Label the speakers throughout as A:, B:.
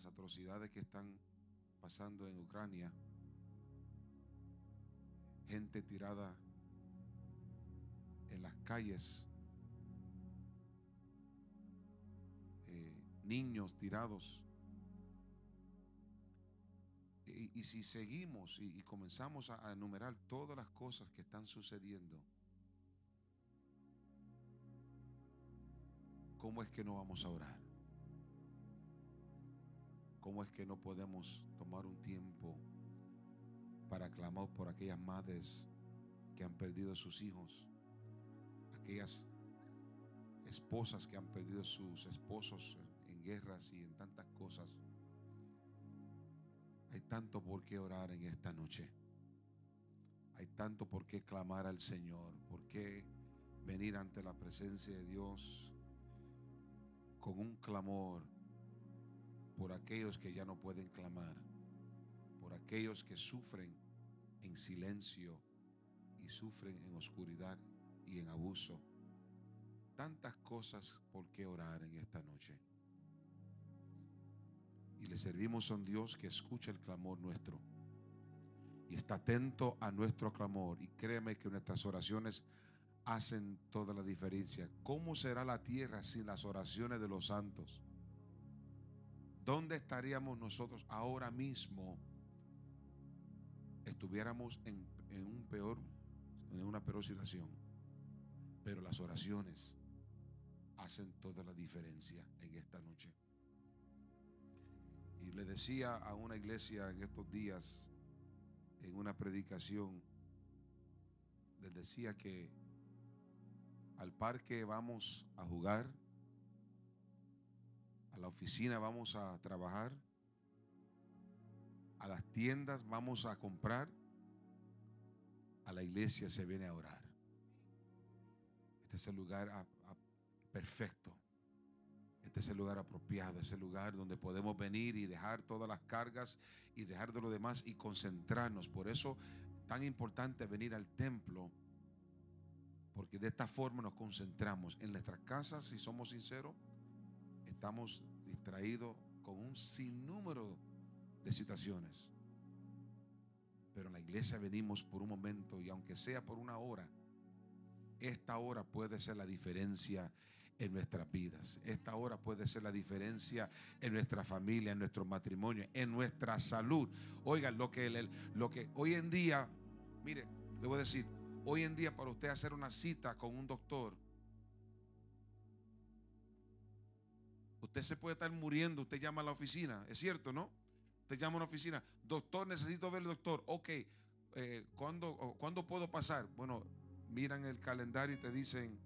A: las atrocidades que están pasando en Ucrania, gente tirada en las calles, eh, niños tirados. Y, si seguimos y, comenzamos a enumerar todas las cosas que están sucediendo, ¿cómo es que no vamos a orar? ¿Cómo es que no podemos tomar un tiempo para clamar por aquellas madres que han perdido sus hijos? Aquellas esposas que han perdido sus esposos en guerras y en tantas cosas. Hay tanto por qué orar en esta noche. Hay tanto por qué clamar al Señor, por qué venir ante la presencia de Dios con un clamor por aquellos que ya no pueden clamar, por aquellos que sufren en silencio y sufren en oscuridad y en abuso. Tantas cosas por qué orar en esta noche. Y le servimos a un Dios que escucha el clamor nuestro y está atento a nuestro clamor. Y créeme que nuestras oraciones hacen toda la diferencia. ¿Cómo será la tierra sin las oraciones de los santos? ¿Dónde estaríamos nosotros ahora mismo? Estuviéramos en, en una peor situación. Pero las oraciones hacen toda la diferencia en esta noche. Y le decía a una iglesia en estos días, en una predicación, les decía que al parque vamos a jugar, a la oficina vamos a trabajar, a las tiendas vamos a comprar, a la iglesia se viene a orar. Este es el lugar perfecto. Este es el lugar apropiado, es el lugar donde podemos venir y dejar todas las cargas y dejar de lo demás y concentrarnos. Por eso tan importante venir al templo porque de esta forma nos concentramos. En nuestras casas, si somos sinceros, estamos distraídos con un sinnúmero de situaciones. Pero en la iglesia venimos por un momento y aunque sea por una hora, esta hora puede ser la diferencia en nuestras vidas. Esta hora puede ser la diferencia en nuestra familia, en nuestro matrimonio, en nuestra salud. Oigan, lo que, lo que hoy en día, mire, le voy a decir, Hoy en día para usted hacer una cita con un doctor, usted se puede estar muriendo, usted llama a la oficina, es cierto, ¿no? Usted llama a la oficina, doctor, necesito ver al doctor, ok, eh, ¿cuándo, puedo pasar? Bueno, miran el calendario y te dicen,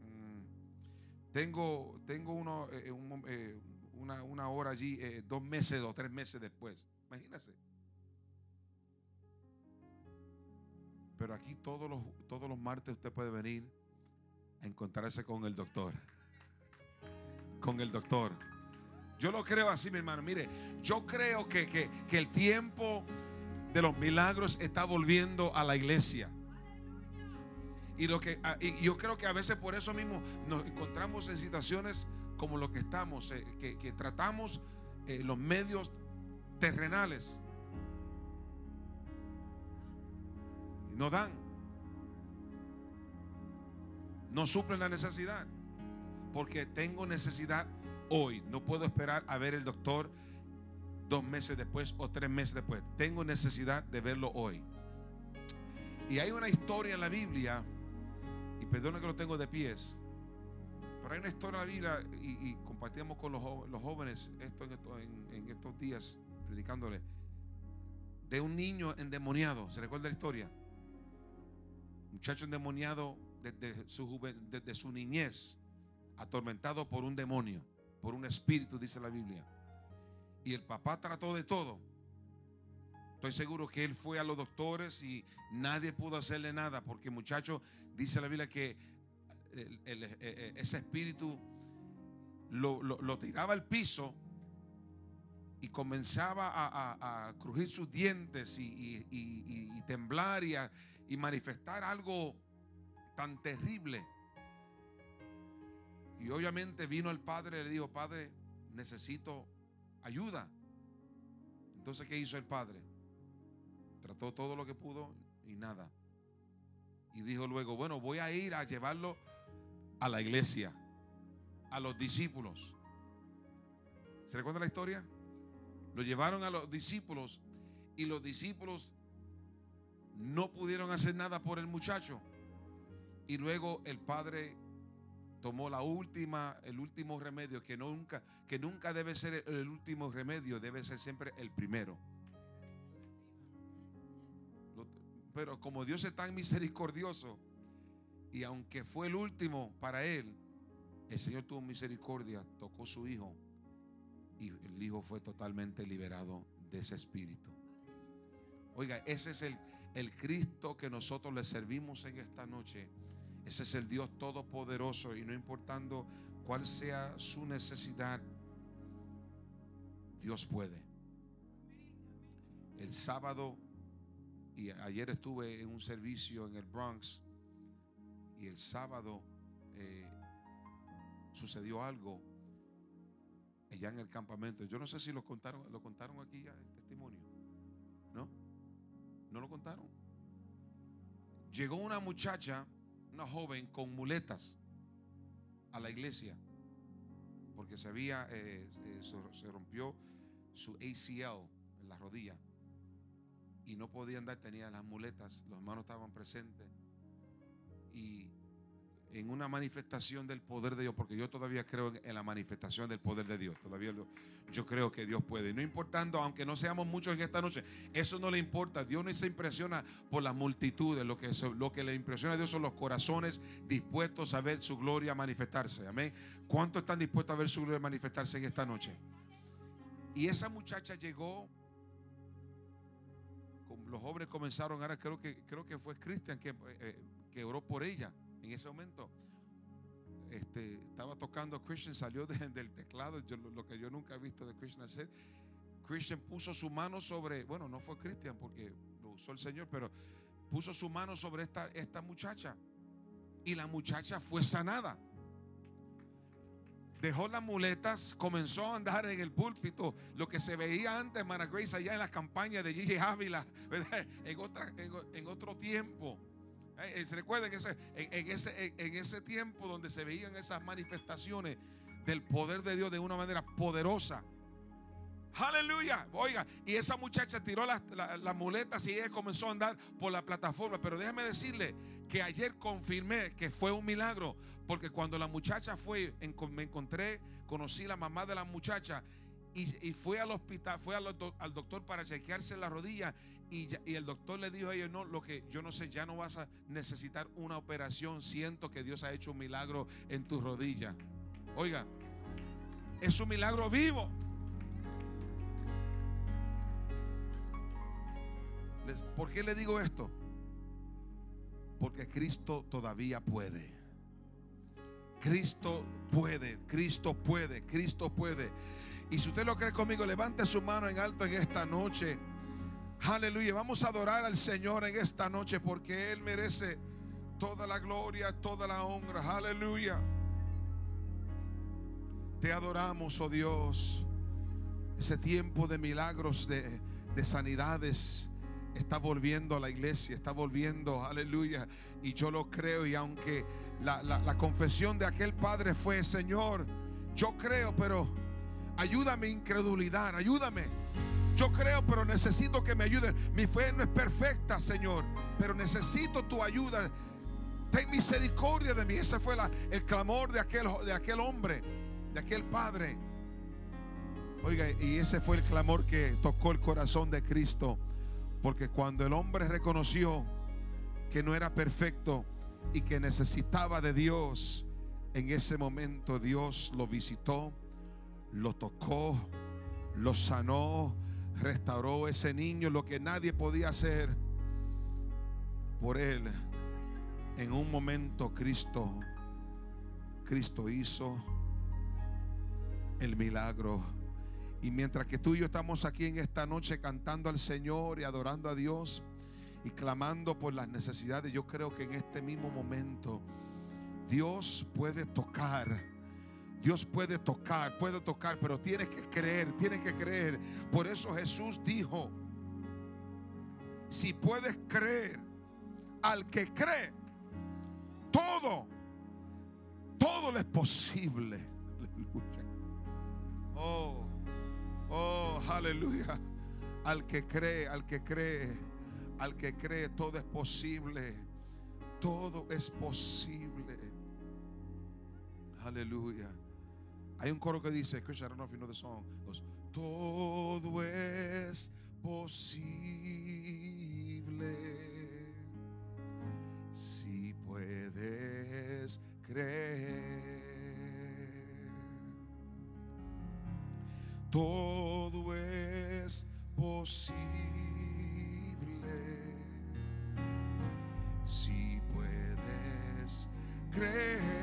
A: mm, tengo, tengo uno, eh, eh, una, una, hora allí, dos meses o tres meses después. Imagínese. Pero aquí todos los, todos los martes usted puede venir a encontrarse con el doctor. Con el doctor. Yo lo creo así, mi hermano. Mire, yo creo que, que el tiempo de los milagros está volviendo a la iglesia. Y, lo que, ah, y yo creo que a veces por eso mismo nos encontramos en situaciones como lo que estamos, eh, que, tratamos eh, los medios terrenales no dan. No suplen la necesidad. Porque tengo necesidad hoy. No puedo esperar a ver el doctor dos meses después o tres meses después. Tengo necesidad de verlo hoy. Y hay una historia en la Biblia, y perdona que lo tengo de pies, pero hay una historia en la Biblia, y, compartimos con los, jóvenes esto, en, estos días, predicándole, de un niño endemoniado. ¿Se recuerda la historia? muchacho endemoniado desde su niñez, atormentado por un demonio, por un espíritu, dice la Biblia. Y el papá trató de todo. Estoy seguro que él fue a los doctores y nadie pudo hacerle nada, porque muchacho, dice la Biblia que e, e, ese espíritu lo, tiraba al piso y comenzaba a, crujir sus dientes y, y temblar y manifestar algo tan terrible. Y obviamente vino el padre y le dijo, padre, necesito ayuda. Entonces, ¿qué hizo el padre? Trató todo lo que pudo y nada. Y dijo luego, bueno, voy a ir a llevarlo a la iglesia, a los discípulos. ¿Se recuerda la historia? Lo llevaron a los discípulos y los discípulos no pudieron hacer nada por el muchacho. Y luego el padre tomó la última, el último remedio que nunca, que nunca debe ser el último remedio, debe ser siempre el primero. Pero como Dios es tan misericordioso y aunque fue el último para él, el Señor tuvo misericordia, tocó su hijo y el hijo fue totalmente liberado de ese espíritu. Oiga, ese es el, el Cristo que nosotros le servimos en esta noche. Ese es el Dios todopoderoso y no importando cuál sea su necesidad, Dios puede. El sábado y ayer estuve en un servicio en el Bronx y el sábado eh, sucedió algo allá en el campamento. Yo no sé si lo contaron, lo contaron aquí ya el testimonio. ¿No? ¿No lo contaron? Llegó una muchacha, una joven con muletas a la iglesia porque se había, eh, eh, se rompió su ACL en la rodilla y no podía andar, tenía las muletas, los hermanos estaban presentes y en una manifestación del poder de Dios, porque yo todavía creo en la manifestación del poder de Dios, todavía yo creo que Dios puede. no importando, aunque no seamos muchos en esta noche, eso no le importa. Dios no se impresiona por las multitudes, lo que, lo que le impresiona a Dios son los corazones dispuestos a ver su gloria manifestarse. Amén. ¿Cuántos están dispuestos a ver su gloria manifestarse en esta noche? Y esa muchacha llegó los jóvenes comenzaron, ahora creo que, creo que fue Cristian que, eh, que oró por ella en ese momento. Este, estaba tocando Christian, salió del teclado, lo, que yo nunca he visto de Christian hacer. Christian puso su mano sobre, bueno, no fue Christian porque lo usó el Señor, pero puso su mano sobre esta, esta muchacha y la muchacha fue sanada. Dejó las muletas, comenzó a andar en el púlpito, lo que se veía antes, Mana Grace, allá en las campañas de Gigi Ávila, En, otra, en otro tiempo. Eh, eh, ¿Se recuerdan en ese, en, ese, en ese tiempo donde se veían esas manifestaciones del poder de Dios de una manera poderosa? Aleluya. Oiga, y esa muchacha tiró las, muletas y ella comenzó a andar por la plataforma. Pero déjame decirle que ayer confirmé que fue un milagro. Porque cuando la muchacha fue, me encontré, conocí la mamá de la muchacha y, fue al hospital, fue al, al, doctor para chequearse la rodilla y, el doctor le dijo a ella, no, lo que yo no sé, ya no vas a necesitar una operación, siento que Dios ha hecho un milagro en tu rodilla. Oiga, es un milagro vivo. ¿Por qué le digo esto? Porque Cristo todavía puede. Cristo puede, Cristo puede, Cristo puede. Y si usted lo cree conmigo, levante su mano en alto en esta noche. Aleluya. Vamos a adorar al Señor en esta noche porque Él merece toda la gloria, toda la honra. Aleluya. Te adoramos, oh Dios. Ese tiempo de milagros, de, sanidades, está volviendo a la iglesia, está volviendo, aleluya. Y yo lo creo y aunque la, la confesión de aquel padre fue, Señor, yo creo, pero ayúdame incredulidad, ayúdame. Yo creo, pero necesito que me ayude. Mi fe no es perfecta, Señor, pero necesito tu ayuda. Ten misericordia de mí. Ese fue el clamor de aquel hombre, de aquel padre. Oiga, y ese fue el clamor que tocó el corazón de Cristo. Porque cuando el hombre reconoció que no era perfecto y que necesitaba de Dios, en ese momento Dios lo visitó, lo tocó, lo sanó, restauró ese niño lo que nadie podía hacer por él. En un momento Cristo, Cristo hizo el milagro. Y mientras que tú y yo estamos aquí en esta noche cantando al Señor y adorando a Dios y clamando por las necesidades, yo creo que en este mismo momento Dios puede tocar Dios puede tocar, puede tocar, pero tienes que creer, tienes que creer. Por eso Jesús dijo, si puedes creer al que cree, todo, todo le es posible. Aleluya. Oh, oh, aleluya. Al que cree, al que cree, al que cree, todo es posible. Todo es posible. Aleluya. Hay un coro que dice, escucha, I don't know if you know the song. Goes, todo es posible si puedes creer. Todo es posible si puedes creer.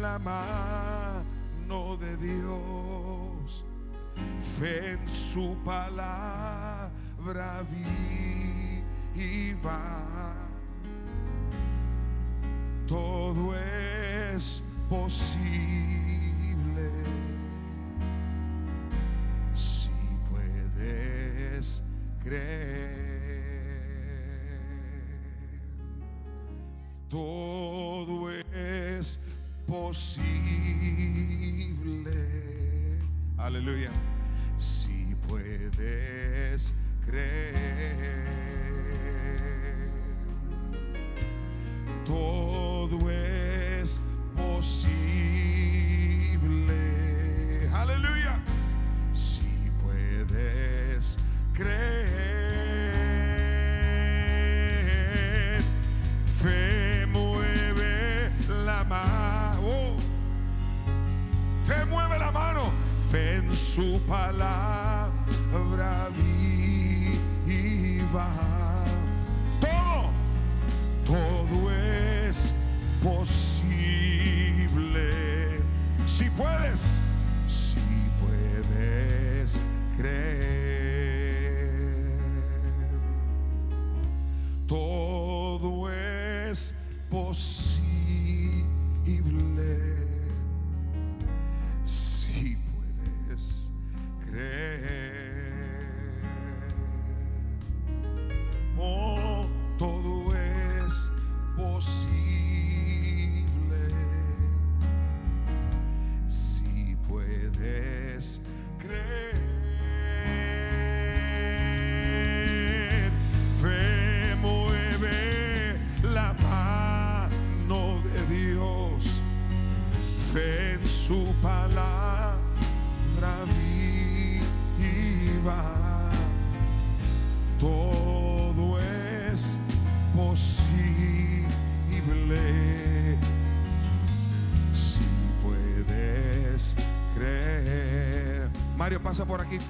A: Mueve la mano de Dios. Fe en su palabra viva. Todo es posible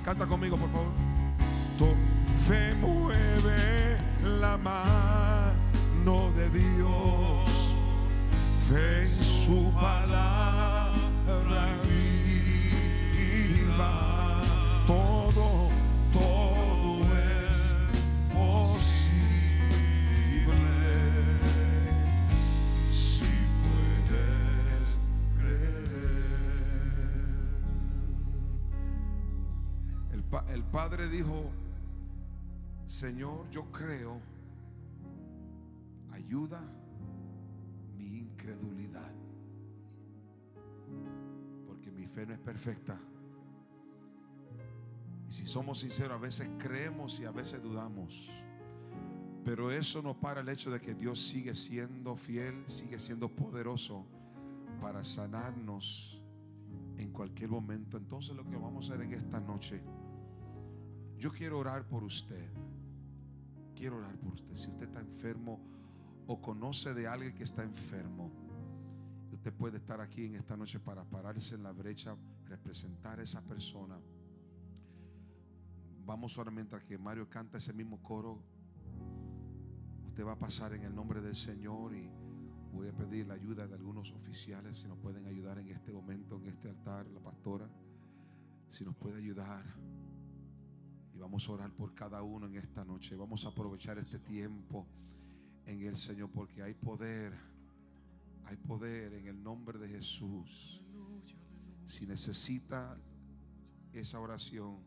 A: Canta conmigo, por padre dijo, Señor, yo creo, ayuda mi incredulidad. Porque mi fe no es perfecta. Y si somos sinceros, a veces creemos y a veces dudamos. Pero eso no para el hecho de que Dios sigue siendo fiel, sigue siendo poderoso para sanarnos en cualquier momento. Entonces lo que vamos a hacer en esta noche, yo quiero orar por usted. Quiero orar por usted. Si usted está enfermo o conoce de alguien que está enfermo, usted puede estar aquí en esta noche para pararse en la brecha, representar a esa persona. Vamos solamente a que Mario canta ese mismo coro. Usted va a pasar en el nombre del Señor y voy a pedir la ayuda de algunos oficiales si nos pueden ayudar en este momento, en este altar, la pastora, si nos puede ayudar vamos a orar por cada uno en esta noche. Vamos a aprovechar este tiempo en el Señor porque hay poder. Hay poder en el nombre de Jesús. Si necesita esa
B: oración,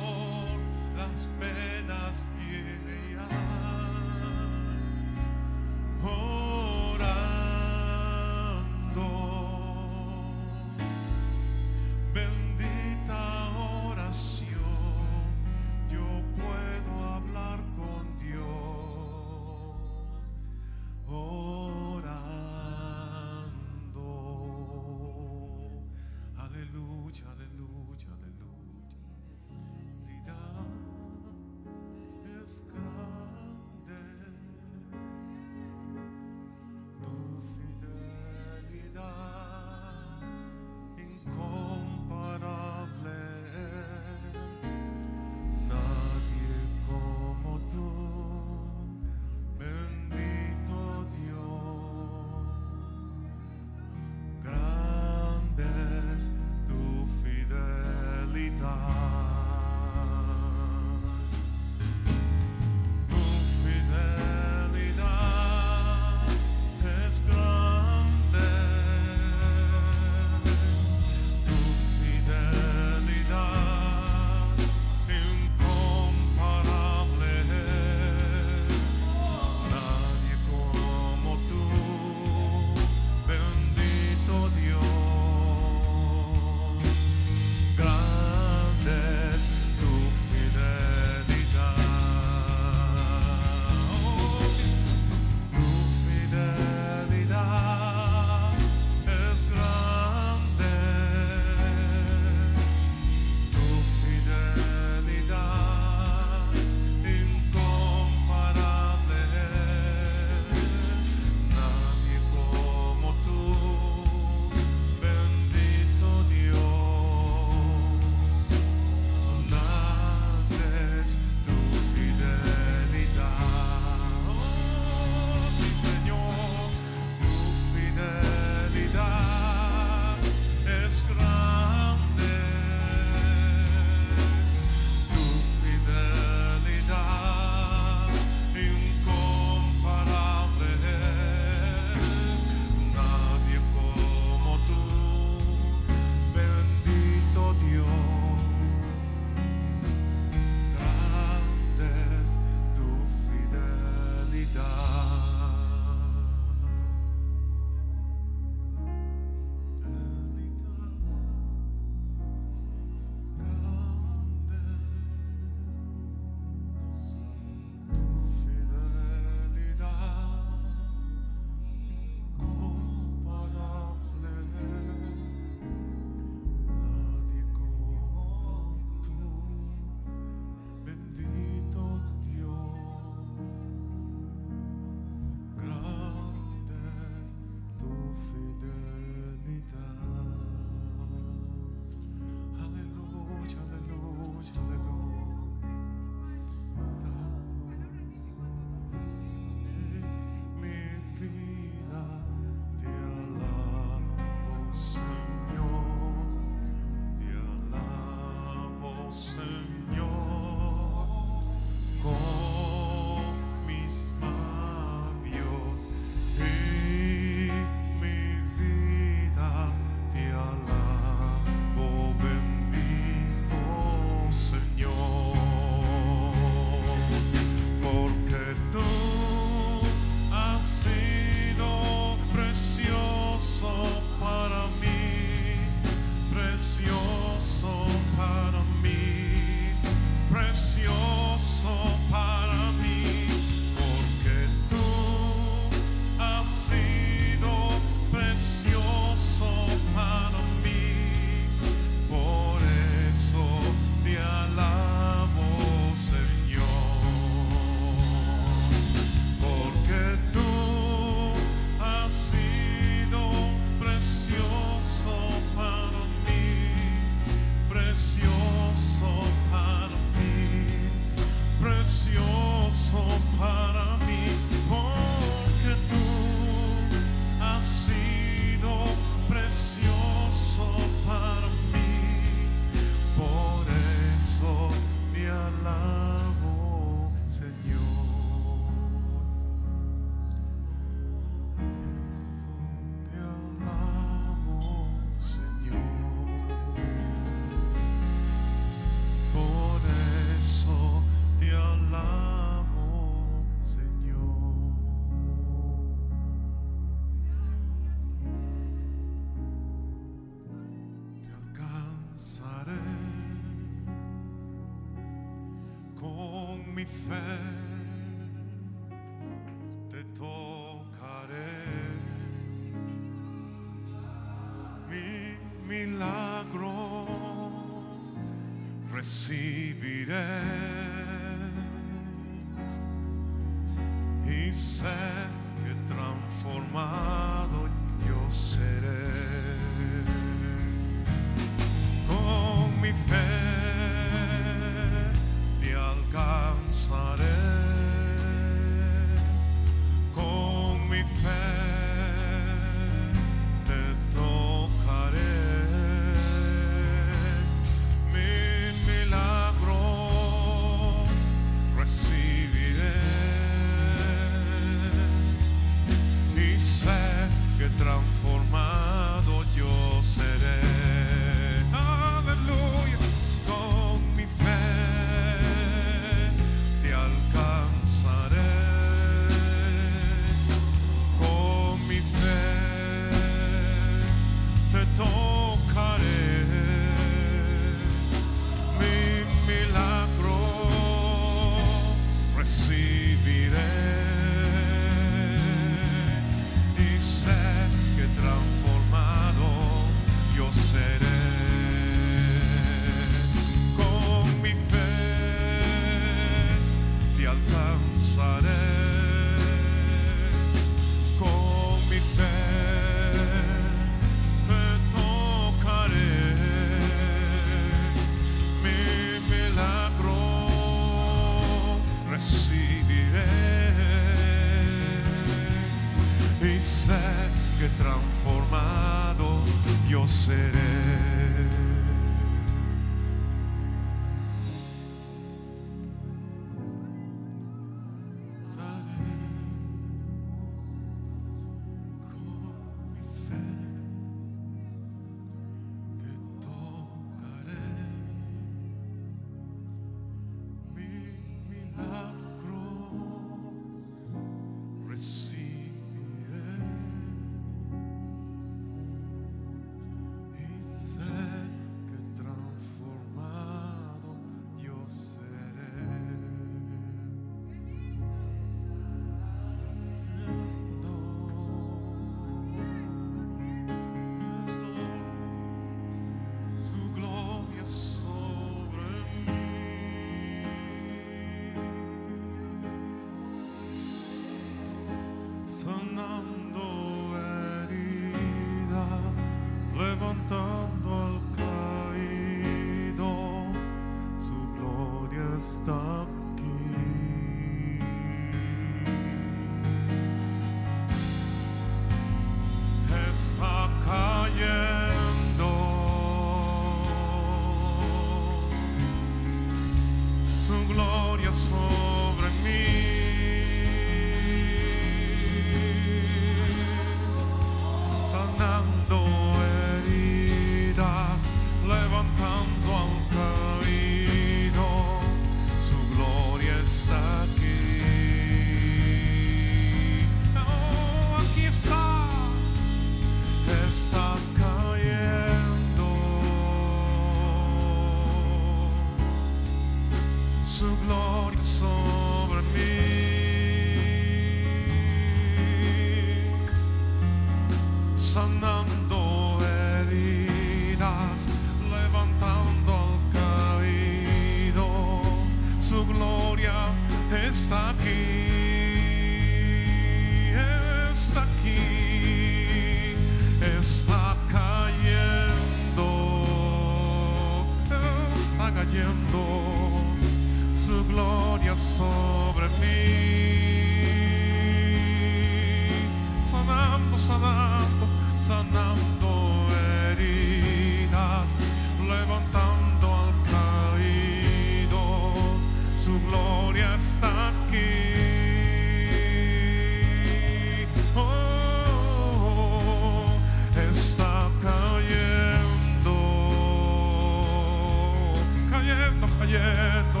B: cayendo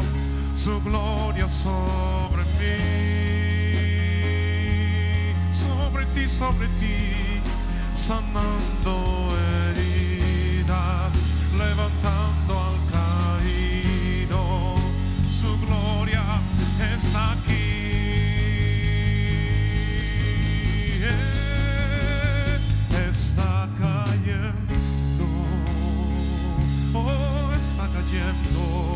B: su gloria sobre mí, sobre ti, sobre ti, sanando heridas, levantando al caído, su gloria está aquí. Está cayendo, oh, está cayendo.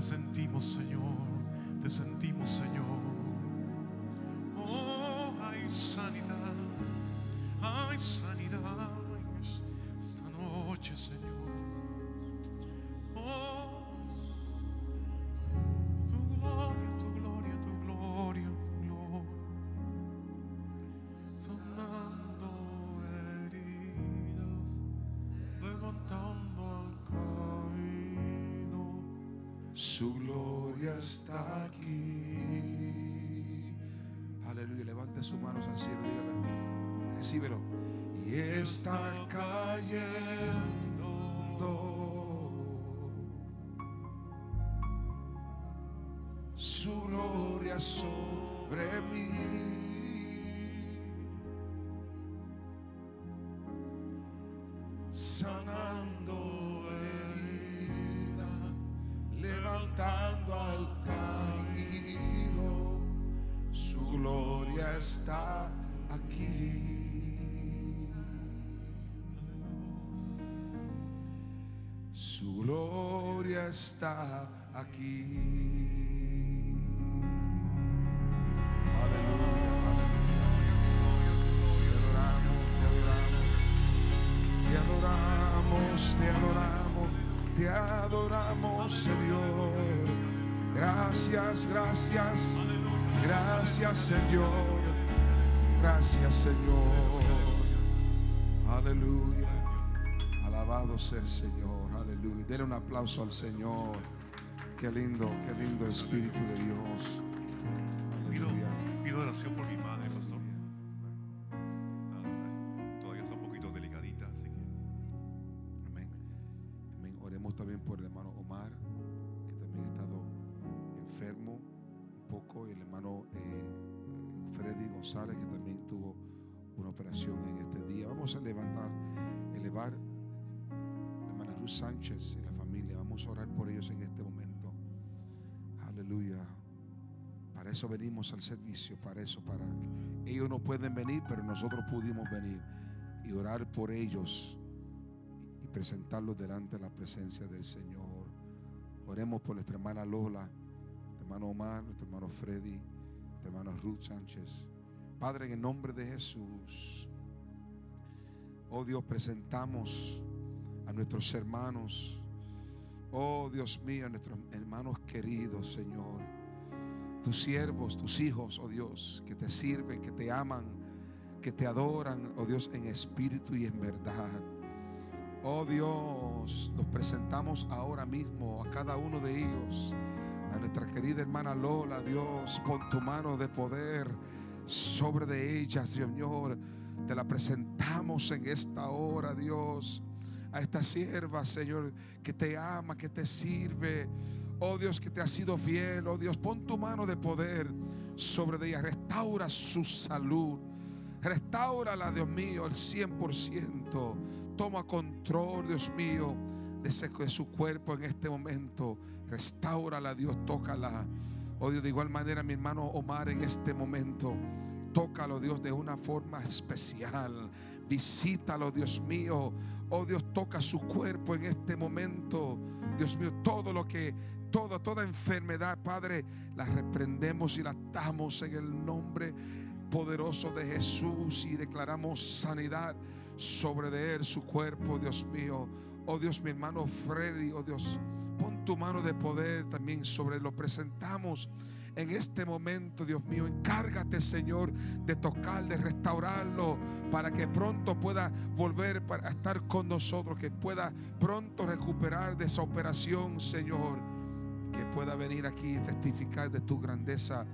B: Te sentimos, Señor. Te sentimos, Señor. Oh, hay sanidad. Hay sanidad
A: Su gloria está aquí. Aleluya. Levante sus manos al cielo. Dígale. Recíbelo. Y está cayendo. Su gloria sobre mí. Señor. Gracias, gracias, gracias, Señor. Gracias, Señor. Aleluya. Alabado sea el Señor. Aleluya. Denle un aplauso al Señor. Qué lindo, qué lindo Espíritu de Dios.
B: Pido, oración por Que
A: también tuvo una operación en este día. Vamos a levantar, elevar a hermana Ruth Sánchez y la familia. Vamos a orar por ellos en este momento. Aleluya. Para eso venimos al servicio, para eso, para ellos no pueden venir, pero nosotros pudimos venir y orar por ellos y presentarlos delante de la presencia del Señor. Oremos por nuestra hermana Lola, hermano Omar, nuestro hermano Freddy, hermana Ruth Sánchez. Padre, en el nombre de Jesús, oh Dios, presentamos a nuestros hermanos, oh Dios mío, a nuestros hermanos queridos, Señor. Tus siervos, tus hijos, oh Dios, que te sirven, que te aman, que te adoran, oh Dios, en espíritu y en verdad. Oh Dios, los presentamos ahora mismo a cada uno de ellos. A nuestra querida hermana Lola, Dios, pon tu mano de poder sobre de ellas, Señor. Te la presentamos en esta hora, Dios. A esta sierva, Señor, que te ama, que te sirve. Oh Dios, que te ha sido fiel. Oh Dios, pon tu mano de poder sobre de ella. Restaura su salud. Restaurala, Dios mío, al 100%. Toma control, Dios mío, de, de su cuerpo en este momento. Restaurala, Dios, tócala. Oh Dios, de igual manera, mi hermano Omar, en este momento, tócalo, Dios, de una forma especial. Visítalo, Dios mío. Oh Dios, toca su cuerpo en este momento. Dios mío, todo lo que, toda, toda enfermedad, Padre, la reprendemos y la atamos en el nombre poderoso de Jesús y declaramos sanidad sobre de él, su cuerpo, Dios mío. Oh Dios, mi hermano Freddy, oh Dios, pon tu mano de poder también sobre. Lo presentamos en este momento, Dios mío. Encárgate, Señor, de tocar, de restaurarlo, para que pronto pueda volver para estar con nosotros, que pueda pronto recuperar de esa operación, Señor. Que pueda venir aquí y testificar de tu grandeza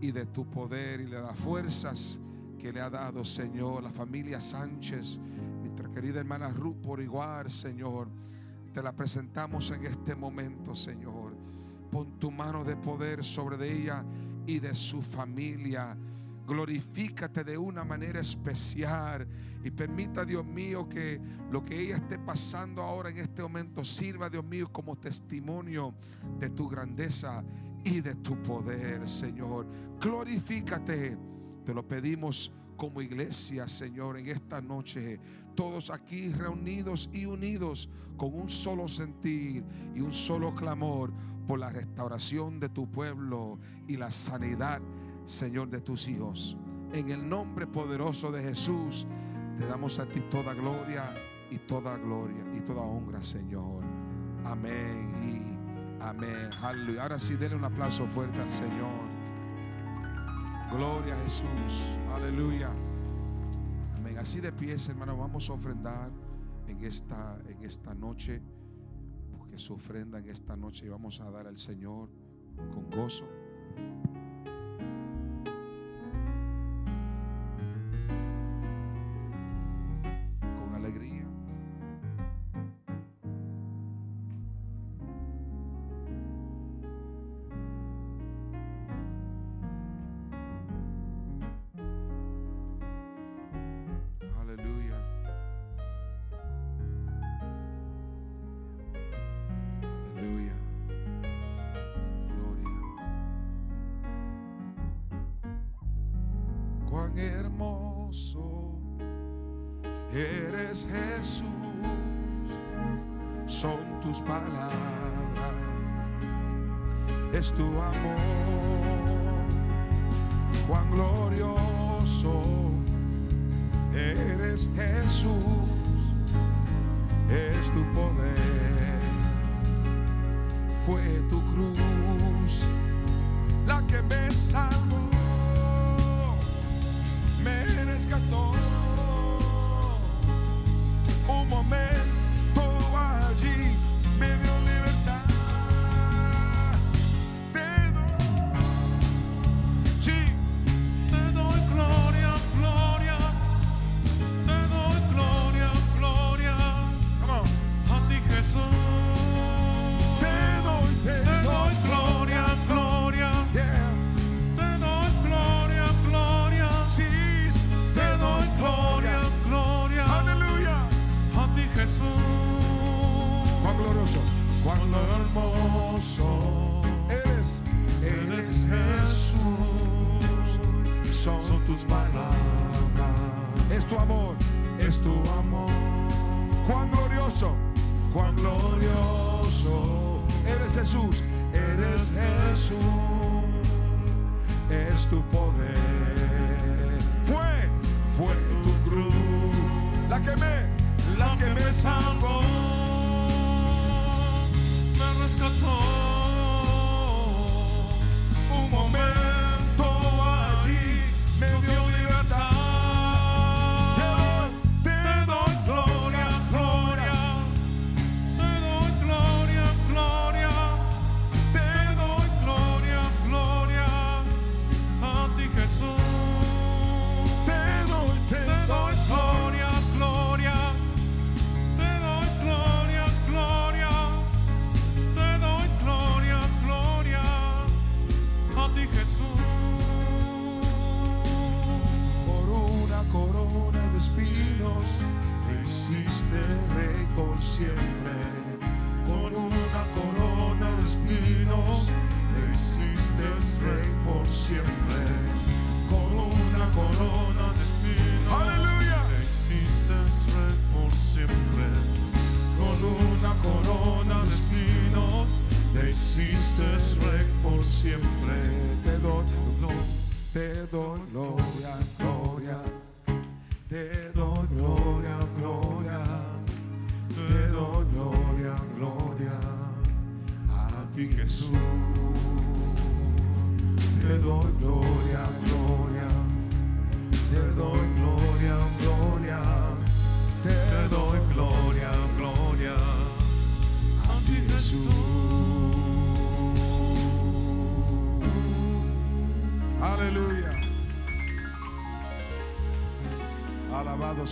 A: y de tu poder y de las fuerzas que le ha dado, Señor, la familia Sánchez, querida hermana Ruth por igual, Señor. Te la presentamos en este momento, Señor. Pon tu mano de poder sobre ella y de su familia. Glorifícate de una manera especial y permita, Dios mío, que lo que ella esté pasando ahora en este momento sirva, Dios mío, como testimonio de tu grandeza y de tu poder, Señor. Glorifícate. Te lo pedimos como iglesia, Señor, en esta noche. Todos aquí reunidos y unidos con un solo sentir y un solo clamor por la restauración de tu pueblo y la sanidad, Señor, de tus hijos. En el nombre poderoso de Jesús, te damos a ti toda gloria y toda gloria y toda honra, Señor. Amén y amén. Ahora sí, denle un aplauso fuerte al Señor. Gloria a Jesús. Aleluya. Así de pies, hermano, vamos a ofrendar en esta, en esta noche. Porque su ofrenda en esta noche vamos a dar al Señor con gozo.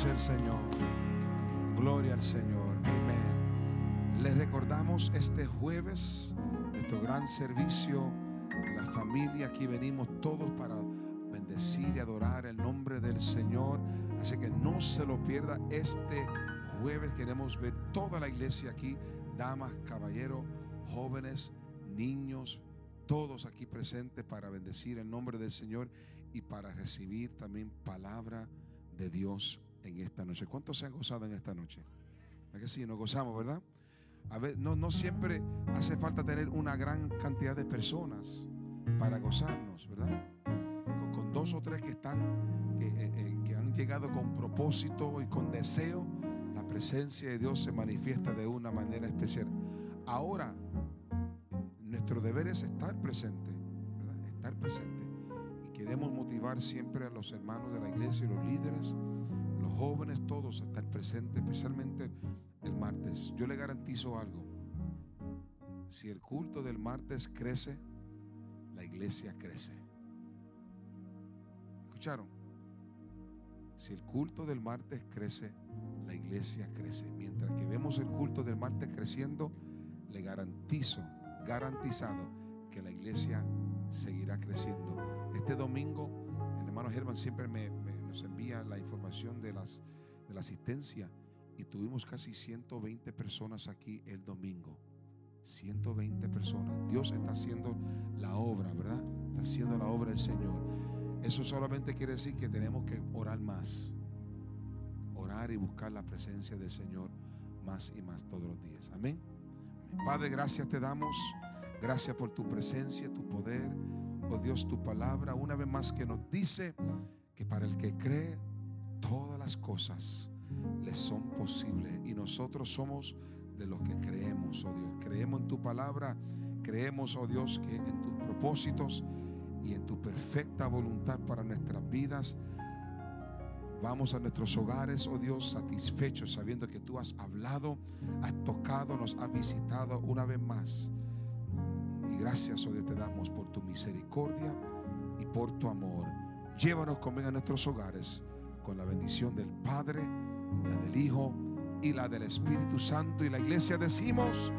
A: El Señor. Gloria al Señor. Amén. Les recordamos este jueves nuestro gran servicio de la familia. Aquí venimos todos para bendecir y adorar el nombre del Señor. Así que no se lo pierda este jueves. Queremos ver toda la iglesia aquí, damas, caballeros, jóvenes, niños, todos aquí presentes para bendecir el nombre del Señor y para recibir también palabra de Dios en esta noche. ¿Cuántos se han gozado en esta noche? ¿Es que sí? Nos gozamos, ¿verdad? A ver, no, no siempre hace falta tener una gran cantidad de personas para gozarnos, ¿verdad? Con, dos o tres que están, eh, eh, que han llegado con propósito y con deseo, la presencia de Dios se manifiesta de una manera especial. Ahora, nuestro deber es estar presente, ¿verdad? Estar presente. Y queremos motivar siempre a los hermanos de la iglesia y los líderes, jóvenes, todos a estar presentes, especialmente el martes. Yo le garantizo algo. Si el culto del martes crece, la iglesia crece. ¿Escucharon? Si el culto del martes crece, la iglesia crece. Mientras que vemos el culto del martes creciendo, le garantizo, garantizado, que la iglesia seguirá creciendo. Este domingo, el hermano Germán siempre me- nos envía la información de, las, de la asistencia y tuvimos casi 120 personas aquí el domingo. 120 personas. Dios está haciendo la obra, ¿verdad? Está haciendo la obra del Señor. Eso solamente quiere decir que tenemos que orar más. Orar y buscar la presencia del Señor más y más todos los días. Amén. Amén. Padre, gracias te damos. Gracias por tu presencia, tu poder. Oh Dios, tu palabra una vez más que nos dice que para el que cree, todas las cosas le son posibles. Y nosotros somos de los que creemos, oh Dios. Creemos en tu palabra. Creemos, oh Dios, que en tus propósitos y en tu perfecta voluntad para nuestras vidas. Vamos a nuestros hogares, oh Dios, satisfechos sabiendo que tú has hablado, has tocado, nos has visitado una vez más. Y gracias, oh Dios, te damos por tu misericordia y por tu amor. Llévanos conmigo a nuestros hogares con la bendición del Padre, la del Hijo y la del Espíritu Santo. Y la iglesia decimos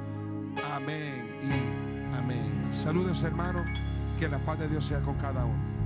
A: amén y amén. Saludos hermanos, que la paz de Dios sea con cada uno.